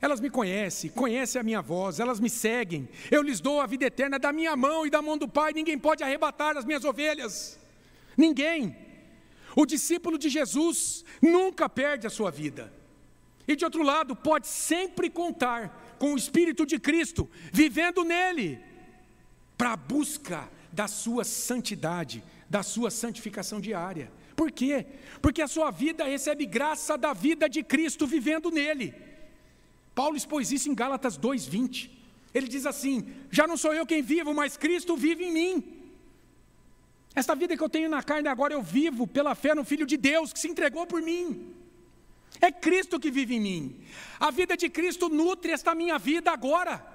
Elas me conhecem, conhecem a minha voz, elas me seguem. Eu lhes dou a vida eterna da minha mão e da mão do Pai. Ninguém pode arrebatar as minhas ovelhas. Ninguém. O discípulo de Jesus nunca perde a sua vida. E de outro lado, pode sempre contar com o Espírito de Cristo vivendo nele, para a busca da sua santidade, da sua santificação diária. Por quê? Porque a sua vida recebe graça da vida de Cristo vivendo nele. Paulo expôs isso em Gálatas 2:20. Ele diz assim: Já não sou eu quem vivo, mas Cristo vive em mim. Esta vida que eu tenho na carne agora eu vivo pela fé no Filho de Deus que se entregou por mim. É Cristo que vive em mim. A vida de Cristo nutre esta minha vida agora.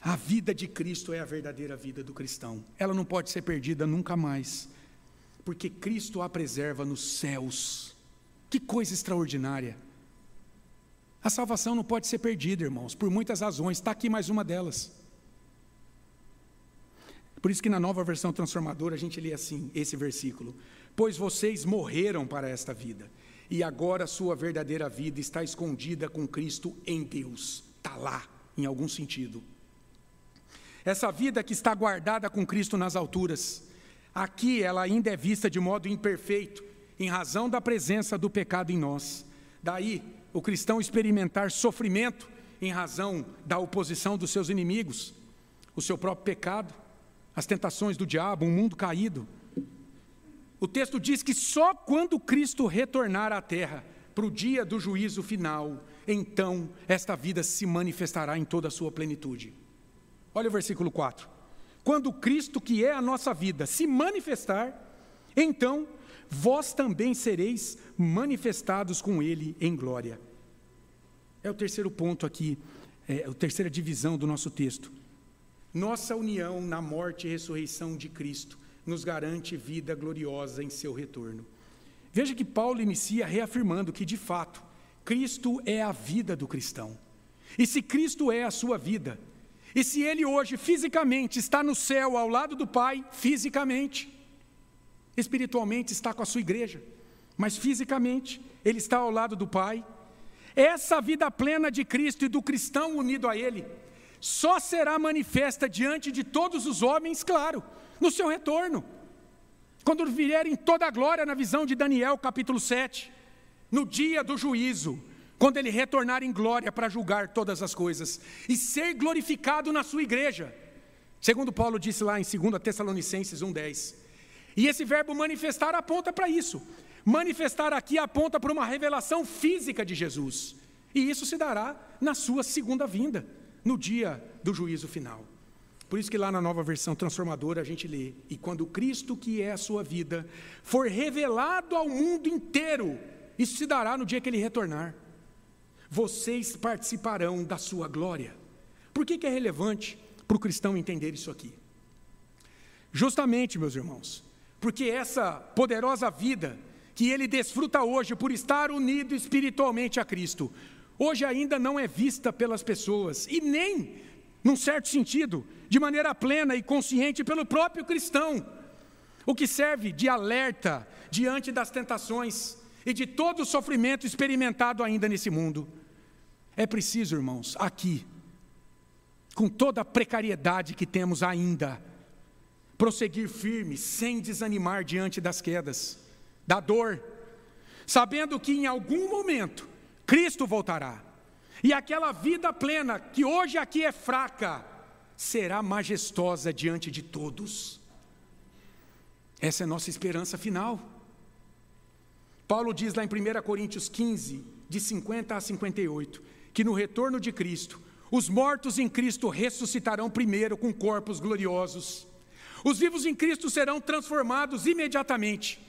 A vida de Cristo é a verdadeira vida do cristão. Ela não pode ser perdida nunca mais, porque Cristo a preserva nos céus. Que coisa extraordinária! A salvação não pode ser perdida, irmãos, por muitas razões. Está aqui mais uma delas. Por isso que na nova versão transformadora a gente lê assim, esse versículo: Pois vocês morreram para esta vida, e agora sua verdadeira vida está escondida com Cristo em Deus. Está lá, em algum sentido. Essa vida que está guardada com Cristo nas alturas, aqui ela ainda é vista de modo imperfeito, em razão da presença do pecado em nós. Daí, o cristão experimentar sofrimento em razão da oposição dos seus inimigos, o seu próprio pecado, as tentações do diabo, um mundo caído. O texto diz que só quando Cristo retornar à terra, para o dia do juízo final, então esta vida se manifestará em toda a sua plenitude. Olha o versículo 4. Quando Cristo, que é a nossa vida, se manifestar, então vós também sereis manifestados com Ele em glória. É o terceiro ponto aqui, é a terceira divisão do nosso texto. Nossa união na morte e ressurreição de Cristo nos garante vida gloriosa em seu retorno. Veja que Paulo inicia reafirmando que, de fato, Cristo é a vida do cristão. E se Cristo é a sua vida, e se ele hoje fisicamente está no céu ao lado do Pai, fisicamente, espiritualmente está com a sua igreja, mas fisicamente ele está ao lado do Pai, essa vida plena de Cristo e do cristão unido a Ele só será manifesta diante de todos os homens, claro, no seu retorno. Quando vierem toda a glória na visão de Daniel, capítulo 7, no dia do juízo, quando ele retornar em glória para julgar todas as coisas e ser glorificado na sua igreja. Segundo Paulo disse lá em 2 Tessalonicenses 1:10. E esse verbo manifestar aponta para isso. Manifestar aqui aponta para uma revelação física de Jesus. E isso se dará na sua segunda vinda no dia do juízo final. Por isso que lá na nova versão transformadora a gente lê: E quando Cristo, que é a sua vida, for revelado ao mundo inteiro, isso se dará no dia que ele retornar. Vocês participarão da sua glória. Por que, que é relevante para o cristão entender isso aqui? Justamente, meus irmãos, porque essa poderosa vida que ele desfruta hoje por estar unido espiritualmente a Cristo, hoje ainda não é vista pelas pessoas e nem, num certo sentido, de maneira plena e consciente pelo próprio cristão, o que serve de alerta diante das tentações e de todo o sofrimento experimentado ainda nesse mundo. É preciso, irmãos, aqui, com toda a precariedade que temos ainda, prosseguir firme, sem desanimar diante das quedas, da dor, sabendo que em algum momento Cristo voltará. E aquela vida plena, que hoje aqui é fraca, será majestosa diante de todos. Essa é a nossa esperança final. Paulo diz lá em 1 Coríntios 15, de 50 a 58, que no retorno de Cristo, os mortos em Cristo ressuscitarão primeiro com corpos gloriosos. Os vivos em Cristo serão transformados imediatamente,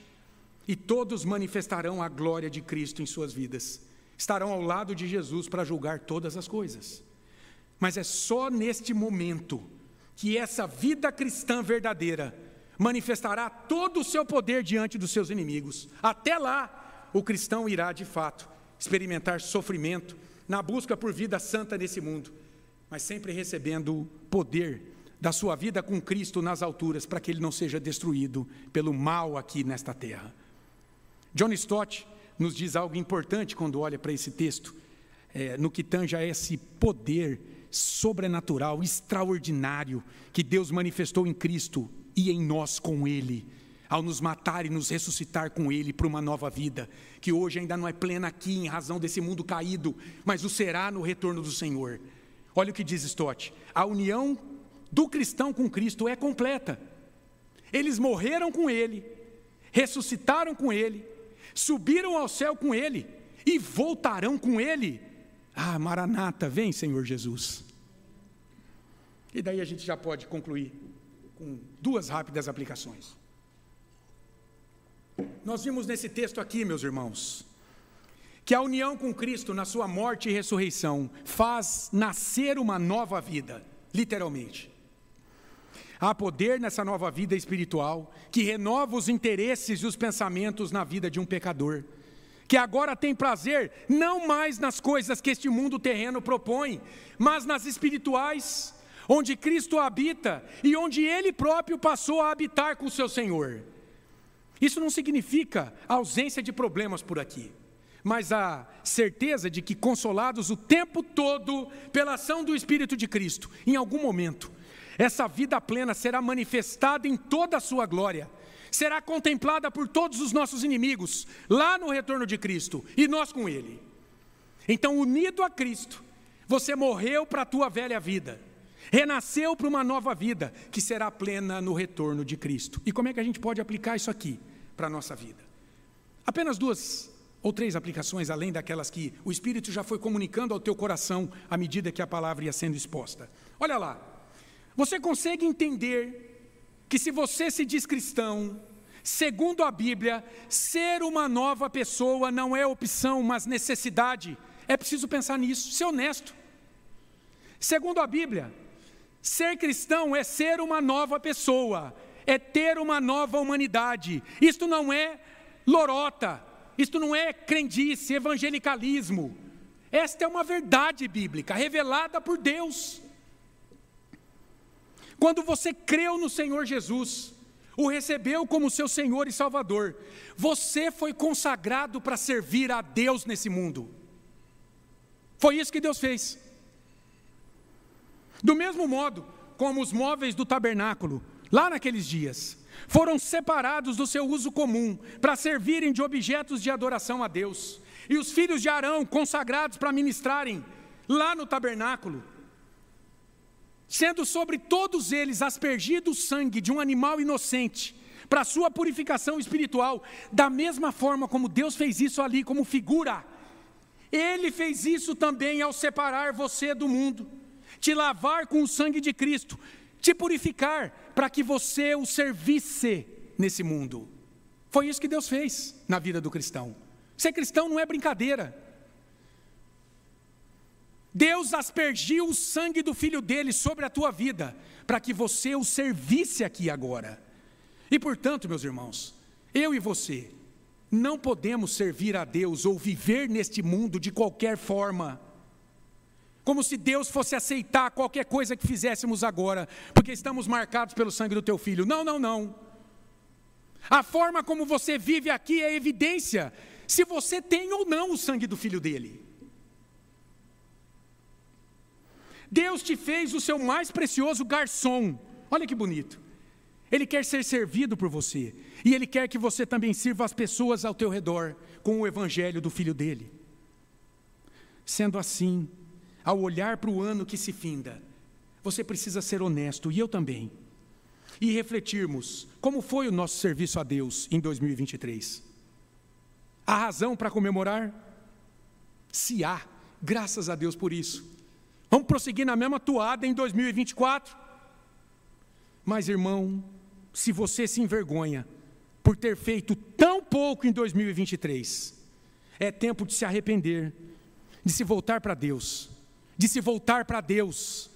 e todos manifestarão a glória de Cristo em suas vidas estarão ao lado de Jesus para julgar todas as coisas. Mas é só neste momento que essa vida cristã verdadeira manifestará todo o seu poder diante dos seus inimigos. Até lá, o cristão irá de fato experimentar sofrimento na busca por vida santa nesse mundo, mas sempre recebendo o poder da sua vida com Cristo nas alturas, para que ele não seja destruído pelo mal aqui nesta terra. John Stott nos diz algo importante quando olha para esse texto, é, no que tange a esse poder sobrenatural, extraordinário, que Deus manifestou em Cristo e em nós com Ele, ao nos matar e nos ressuscitar com Ele para uma nova vida, que hoje ainda não é plena aqui em razão desse mundo caído, mas o será no retorno do Senhor. Olha o que diz Stott: a união do cristão com Cristo é completa. Eles morreram com Ele, ressuscitaram com Ele, subiram ao céu com ele e voltarão com ele. Ah, Maranata, vem, Senhor Jesus. E daí a gente já pode concluir com duas rápidas aplicações. Nós vimos nesse texto aqui, meus irmãos, que a união com Cristo na sua morte e ressurreição faz nascer uma nova vida, literalmente. Há poder nessa nova vida espiritual que renova os interesses e os pensamentos na vida de um pecador, que agora tem prazer não mais nas coisas que este mundo terreno propõe, mas nas espirituais, onde Cristo habita e onde ele próprio passou a habitar com o seu Senhor. Isso não significa ausência de problemas por aqui, mas a certeza de que, consolados o tempo todo pela ação do Espírito de Cristo, em algum momento, essa vida plena será manifestada em toda a sua glória, será contemplada por todos os nossos inimigos, lá no retorno de Cristo, e nós com Ele. Então, unido a Cristo, você morreu para a tua velha vida renasceu para uma nova vida que será plena no retorno de Cristo. E como é que a gente pode aplicar isso aqui para a nossa vida? Apenas duas ou três aplicações, além daquelas que o Espírito já foi comunicando ao teu coração à medida que a palavra ia sendo exposta. Olha lá, você consegue entender que se você se diz cristão, segundo a Bíblia, ser uma nova pessoa não é opção, mas necessidade. É preciso pensar nisso, ser honesto. Segundo a Bíblia, Ser cristão é ser uma nova pessoa, é ter uma nova humanidade. Isto não é lorota, isto não é crendice, evangelicalismo. Esta é uma verdade bíblica revelada por Deus. Quando você creu no Senhor Jesus, o recebeu como seu Senhor e Salvador, você foi consagrado para servir a Deus nesse mundo. Foi isso que Deus fez. Do mesmo modo como os móveis do tabernáculo, lá naqueles dias, foram separados do seu uso comum para servirem de objetos de adoração a Deus, e os filhos de Arão consagrados para ministrarem lá no tabernáculo, sendo sobre todos eles aspergido o sangue de um animal inocente, para sua purificação espiritual, da mesma forma como Deus fez isso ali como figura, Ele fez isso também ao separar você do mundo te lavar com o sangue de Cristo, te purificar, para que você o servisse nesse mundo. Foi isso que Deus fez na vida do cristão. Ser cristão não é brincadeira. Deus aspergiu o sangue do filho dele sobre a tua vida, para que você o servisse aqui agora. E portanto, meus irmãos, eu e você não podemos servir a Deus ou viver neste mundo de qualquer forma como se Deus fosse aceitar qualquer coisa que fizéssemos agora, porque estamos marcados pelo sangue do teu filho. Não, não, não. A forma como você vive aqui é evidência se você tem ou não o sangue do filho dele. Deus te fez o seu mais precioso garçom. Olha que bonito. Ele quer ser servido por você. E ele quer que você também sirva as pessoas ao teu redor com o evangelho do filho dele. Sendo assim, ao olhar para o ano que se finda, você precisa ser honesto, e eu também, e refletirmos como foi o nosso serviço a Deus em 2023. Há razão para comemorar? Se há, graças a Deus por isso. Vamos prosseguir na mesma toada em 2024? Mas, irmão, se você se envergonha por ter feito tão pouco em 2023, é tempo de se arrepender, de se voltar para Deus de se voltar para Deus,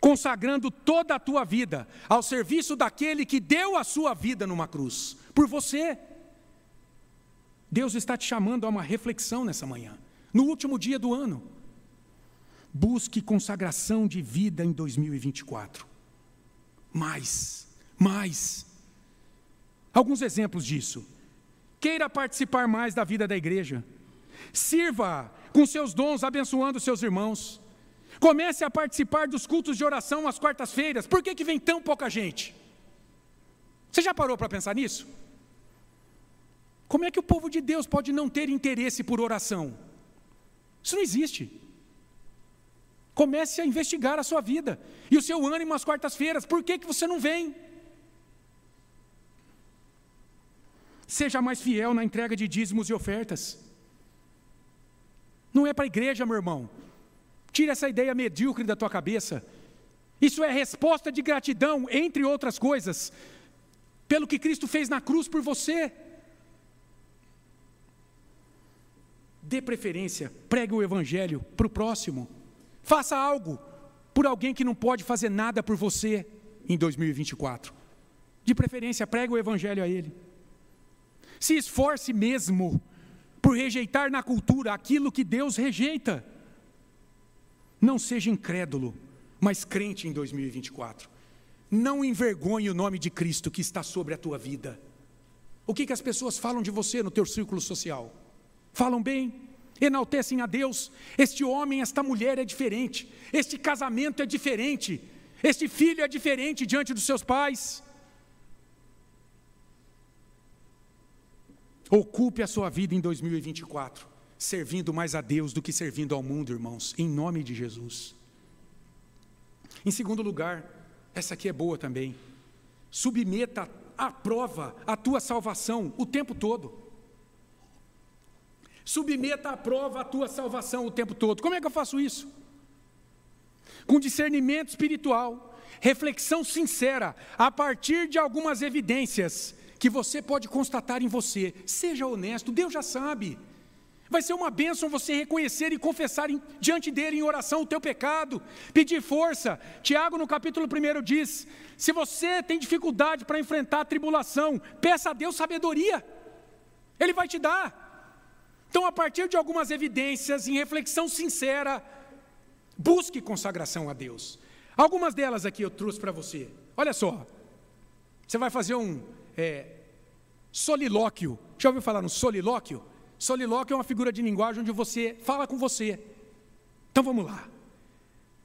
consagrando toda a tua vida ao serviço daquele que deu a sua vida numa cruz, por você. Deus está te chamando a uma reflexão nessa manhã, no último dia do ano. Busque consagração de vida em 2024. Mais, mais. Alguns exemplos disso. Queira participar mais da vida da igreja. Sirva com seus dons, abençoando seus irmãos. Comece a participar dos cultos de oração às quartas-feiras. Por que, que vem tão pouca gente? Você já parou para pensar nisso? Como é que o povo de Deus pode não ter interesse por oração? Isso não existe. Comece a investigar a sua vida e o seu ânimo às quartas-feiras. Por que, que você não vem? Seja mais fiel na entrega de dízimos e ofertas. Não é para a igreja, meu irmão. Tira essa ideia medíocre da tua cabeça. Isso é resposta de gratidão, entre outras coisas, pelo que Cristo fez na cruz por você. Dê preferência, pregue o Evangelho para o próximo. Faça algo por alguém que não pode fazer nada por você em 2024. De preferência, pregue o Evangelho a ele. Se esforce mesmo por rejeitar na cultura aquilo que Deus rejeita. Não seja incrédulo mas crente em 2024. Não envergonhe o nome de Cristo que está sobre a tua vida. O que, que as pessoas falam de você no teu círculo social? Falam bem? Enaltecem a Deus? Este homem, esta mulher é diferente. Este casamento é diferente. Este filho é diferente diante dos seus pais. Ocupe a sua vida em 2024, servindo mais a Deus do que servindo ao mundo, irmãos, em nome de Jesus. Em segundo lugar, essa aqui é boa também. Submeta à prova a tua salvação o tempo todo. Submeta à prova a tua salvação o tempo todo. Como é que eu faço isso? Com discernimento espiritual, reflexão sincera, a partir de algumas evidências que você pode constatar em você. Seja honesto, Deus já sabe. Vai ser uma bênção você reconhecer e confessar em, diante dele em oração o teu pecado, pedir força. Tiago, no capítulo 1, diz: se você tem dificuldade para enfrentar a tribulação, peça a Deus sabedoria, Ele vai te dar. Então, a partir de algumas evidências, em reflexão sincera, busque consagração a Deus. Algumas delas aqui eu trouxe para você. Olha só, você vai fazer um é, solilóquio. Já ouviu falar no solilóquio? Solilóquio é uma figura de linguagem onde você fala com você. Então vamos lá.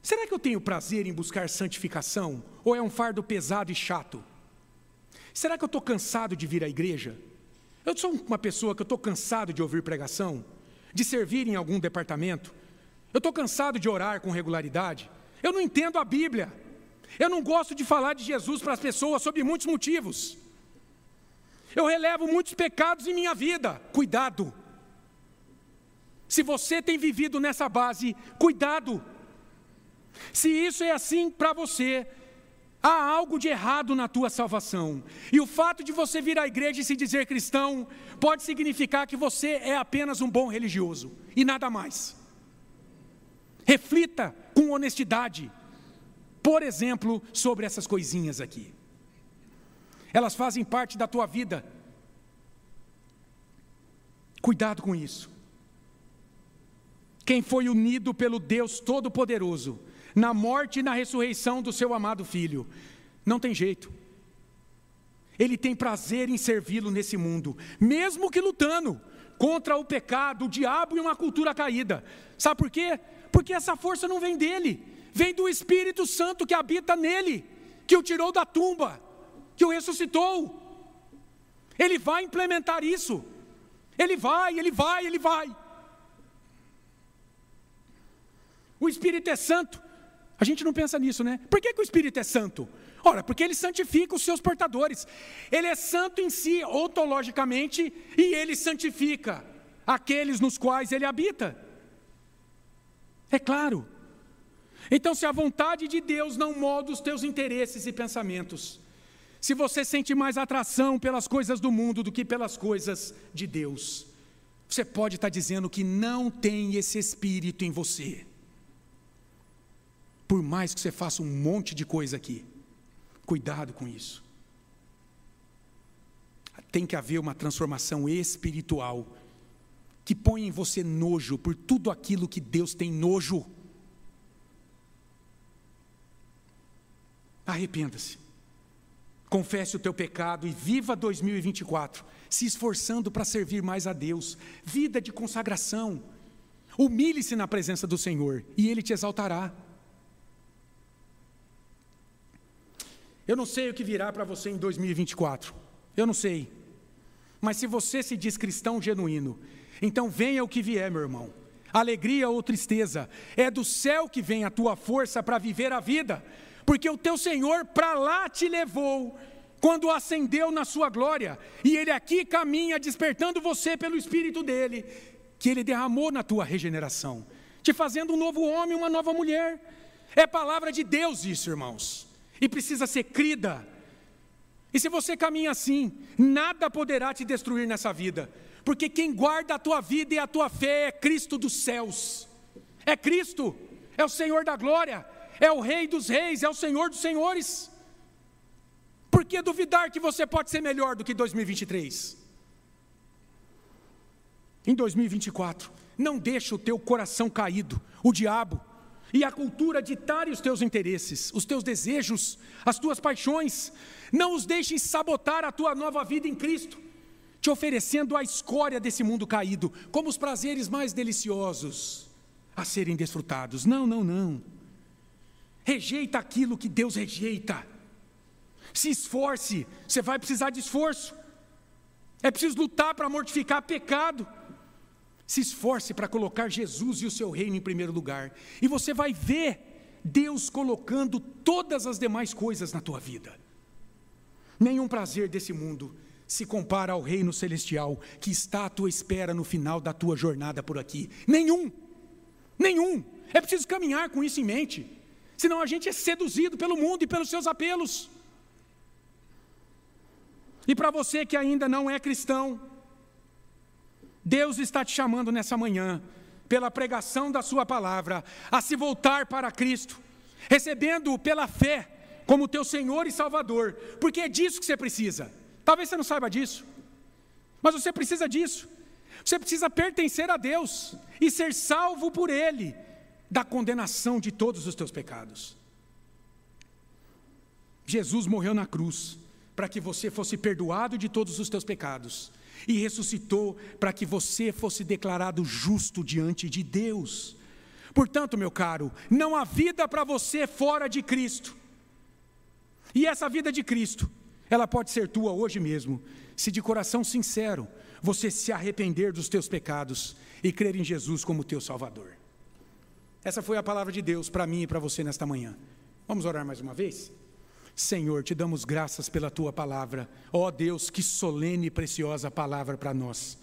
Será que eu tenho prazer em buscar santificação? Ou é um fardo pesado e chato? Será que eu estou cansado de vir à igreja? Eu sou uma pessoa que eu estou cansado de ouvir pregação, de servir em algum departamento. Eu estou cansado de orar com regularidade. Eu não entendo a Bíblia. Eu não gosto de falar de Jesus para as pessoas sob muitos motivos. Eu relevo muitos pecados em minha vida. Cuidado. Se você tem vivido nessa base, cuidado. Se isso é assim para você, há algo de errado na tua salvação. E o fato de você vir à igreja e se dizer cristão pode significar que você é apenas um bom religioso e nada mais. Reflita com honestidade, por exemplo, sobre essas coisinhas aqui elas fazem parte da tua vida. Cuidado com isso. Quem foi unido pelo Deus Todo-Poderoso, na morte e na ressurreição do seu amado filho, não tem jeito. Ele tem prazer em servi-lo nesse mundo, mesmo que lutando contra o pecado, o diabo e uma cultura caída. Sabe por quê? Porque essa força não vem dele, vem do Espírito Santo que habita nele, que o tirou da tumba que o ressuscitou. Ele vai implementar isso. Ele vai, ele vai, ele vai. O Espírito é santo. A gente não pensa nisso, né? Por que, que o Espírito é santo? Ora, porque ele santifica os seus portadores. Ele é santo em si, ontologicamente, e ele santifica aqueles nos quais ele habita. É claro. Então, se a vontade de Deus não molda os teus interesses e pensamentos, se você sente mais atração pelas coisas do mundo do que pelas coisas de Deus, você pode estar dizendo que não tem esse espírito em você. Por mais que você faça um monte de coisa aqui, cuidado com isso. Tem que haver uma transformação espiritual que põe em você nojo por tudo aquilo que Deus tem nojo. Arrependa-se confesse o teu pecado e viva 2024, se esforçando para servir mais a Deus. Vida de consagração. Humilhe-se na presença do Senhor e Ele te exaltará. Eu não sei o que virá para você em 2024. Eu não sei. Mas se você se diz cristão genuíno, então venha o que vier, meu irmão. Alegria ou tristeza, é do céu que vem a tua força para viver a vida porque o teu Senhor para lá te levou quando ascendeu na sua glória, e Ele aqui caminha despertando você pelo Espírito dele, que Ele derramou na tua regeneração, te fazendo um novo homem, uma nova mulher. É palavra de Deus isso, irmãos, e precisa ser crida. E se você caminha assim, nada poderá te destruir nessa vida, porque quem guarda a tua vida e a tua fé é Cristo dos céus, é Cristo, é o Senhor da glória, é o Rei dos Reis, é o Senhor dos Senhores. Por que duvidar que você pode ser melhor do que 2023? Em 2024, não deixe o teu coração caído, o diabo, e a cultura ditarem os teus interesses, os teus desejos, as tuas paixões. Não os deixes sabotar a tua nova vida em Cristo, te oferecendo a escória desse mundo caído, como os prazeres mais deliciosos a serem desfrutados. Não, não, não. Rejeita aquilo que Deus rejeita. Se esforce, você vai precisar de esforço. É preciso lutar para mortificar pecado. Se esforce para colocar Jesus e o seu reino em primeiro lugar, e você vai ver Deus colocando todas as demais coisas na tua vida. Nenhum prazer desse mundo se compara ao reino celestial que está à tua espera no final da tua jornada por aqui. Nenhum. Nenhum. É preciso caminhar com isso em mente. Senão a gente é seduzido pelo mundo e pelos seus apelos. E para você que ainda não é cristão, Deus está te chamando nessa manhã, pela pregação da Sua palavra, a se voltar para Cristo, recebendo-o pela fé como teu Senhor e Salvador, porque é disso que você precisa. Talvez você não saiba disso, mas você precisa disso. Você precisa pertencer a Deus e ser salvo por Ele da condenação de todos os teus pecados. Jesus morreu na cruz para que você fosse perdoado de todos os teus pecados e ressuscitou para que você fosse declarado justo diante de Deus. Portanto, meu caro, não há vida para você fora de Cristo. E essa vida de Cristo, ela pode ser tua hoje mesmo, se de coração sincero você se arrepender dos teus pecados e crer em Jesus como teu Salvador. Essa foi a palavra de Deus para mim e para você nesta manhã. Vamos orar mais uma vez? Senhor, te damos graças pela tua palavra. Ó oh Deus, que solene e preciosa palavra para nós.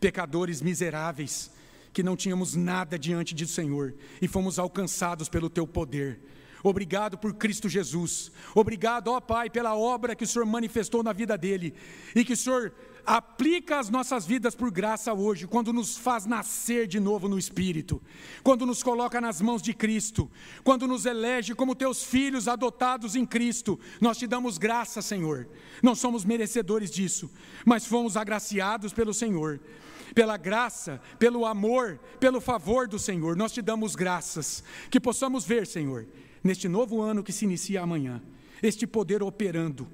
Pecadores miseráveis, que não tínhamos nada diante do Senhor e fomos alcançados pelo teu poder. Obrigado por Cristo Jesus. Obrigado, ó Pai, pela obra que o Senhor manifestou na vida dele e que o Senhor aplica as nossas vidas por graça hoje, quando nos faz nascer de novo no Espírito, quando nos coloca nas mãos de Cristo, quando nos elege como teus filhos adotados em Cristo. Nós te damos graça, Senhor. Não somos merecedores disso, mas fomos agraciados pelo Senhor pela graça, pelo amor, pelo favor do Senhor. Nós te damos graças, que possamos ver, Senhor, neste novo ano que se inicia amanhã, este poder operando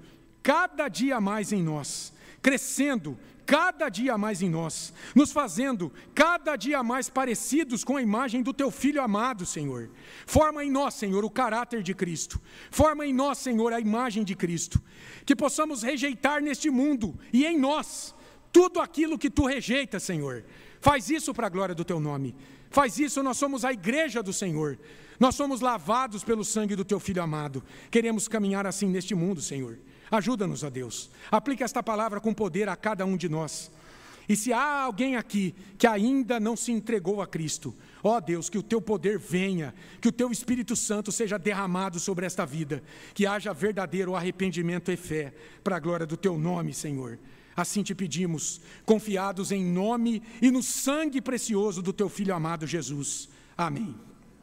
cada dia mais em nós, crescendo cada dia mais em nós, nos fazendo cada dia mais parecidos com a imagem do teu filho amado, Senhor. Forma em nós, Senhor, o caráter de Cristo. Forma em nós, Senhor, a imagem de Cristo. Que possamos rejeitar neste mundo e em nós tudo aquilo que tu rejeitas, Senhor. Faz isso para a glória do teu nome. Faz isso, nós somos a igreja do Senhor. Nós somos lavados pelo sangue do teu filho amado. Queremos caminhar assim neste mundo, Senhor. Ajuda-nos, ó Deus. Aplica esta palavra com poder a cada um de nós. E se há alguém aqui que ainda não se entregou a Cristo, ó Deus, que o teu poder venha, que o teu Espírito Santo seja derramado sobre esta vida, que haja verdadeiro arrependimento e fé, para a glória do teu nome, Senhor. Assim te pedimos, confiados em nome e no sangue precioso do teu Filho amado Jesus. Amém.